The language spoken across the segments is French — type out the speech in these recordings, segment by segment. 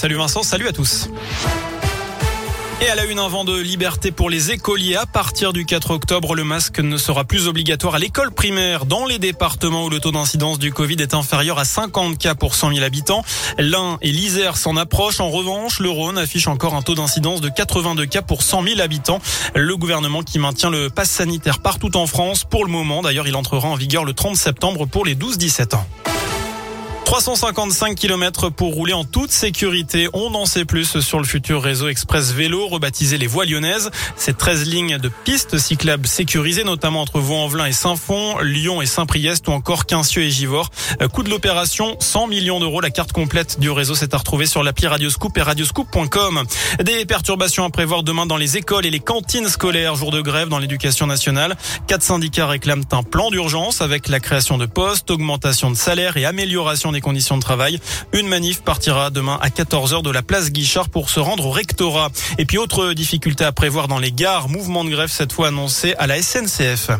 Salut Vincent, salut à tous. Et à la une, un vent de liberté pour les écoliers. À partir du 4 octobre, le masque ne sera plus obligatoire à l'école primaire dans les départements où le taux d'incidence du Covid est inférieur à 50 cas pour 100 000 habitants. L'Ain et l'Isère s'en approchent. En revanche, le Rhône affiche encore un taux d'incidence de 82 cas pour 100 000 habitants. Le gouvernement qui maintient le pass sanitaire partout en France pour le moment. D'ailleurs, il entrera en vigueur le 30 septembre pour les 12-17 ans. 355 km pour rouler en toute sécurité. On en sait plus sur le futur réseau express vélo rebaptisé les voies lyonnaises. Ces 13 lignes de pistes cyclables sécurisées, notamment entre Vaux-en-Velin et Saint-Fond, Lyon et Saint-Priest ou encore Quincieux et Givors. Euh, coût de l'opération, 100 millions d'euros. La carte complète du réseau s'est à retrouver sur l'appli Radioscoop et radioscoop.com. Des perturbations à prévoir demain dans les écoles et les cantines scolaires. Jour de grève dans l'éducation nationale. Quatre syndicats réclament un plan d'urgence avec la création de postes, augmentation de salaire et amélioration des conditions de travail. Une manif partira demain à 14h de la place Guichard pour se rendre au rectorat. Et puis autre difficulté à prévoir dans les gares, mouvement de grève cette fois annoncé à la SNCF.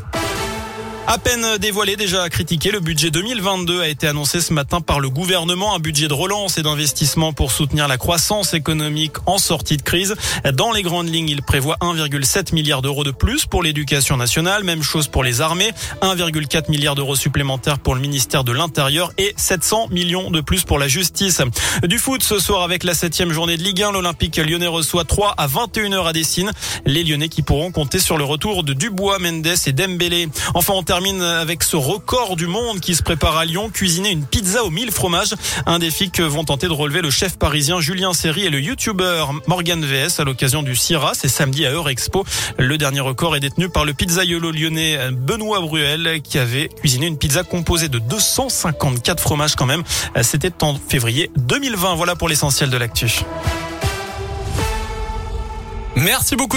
À peine dévoilé, déjà critiqué, le budget 2022 a été annoncé ce matin par le gouvernement, un budget de relance et d'investissement pour soutenir la croissance économique en sortie de crise. Dans les grandes lignes, il prévoit 1,7 milliard d'euros de plus pour l'éducation nationale, même chose pour les armées, 1,4 milliard d'euros supplémentaires pour le ministère de l'Intérieur et 700 millions de plus pour la justice. Du foot ce soir avec la septième journée de Ligue 1, l'Olympique lyonnais reçoit 3 à 21h à Dessine. Les Lyonnais qui pourront compter sur le retour de Dubois, Mendes et Dembélé. Enfin, on termine avec ce record du monde qui se prépare à Lyon, cuisiner une pizza aux mille fromages. Un défi que vont tenter de relever le chef parisien Julien Serry et le youtubeur Morgan VS à l'occasion du CIRA. C'est samedi à Eurexpo. Le dernier record est détenu par le pizzaiolo lyonnais Benoît Bruel qui avait cuisiné une pizza composée de 254 fromages quand même. C'était en février 2020. Voilà pour l'essentiel de l'actu. Merci beaucoup.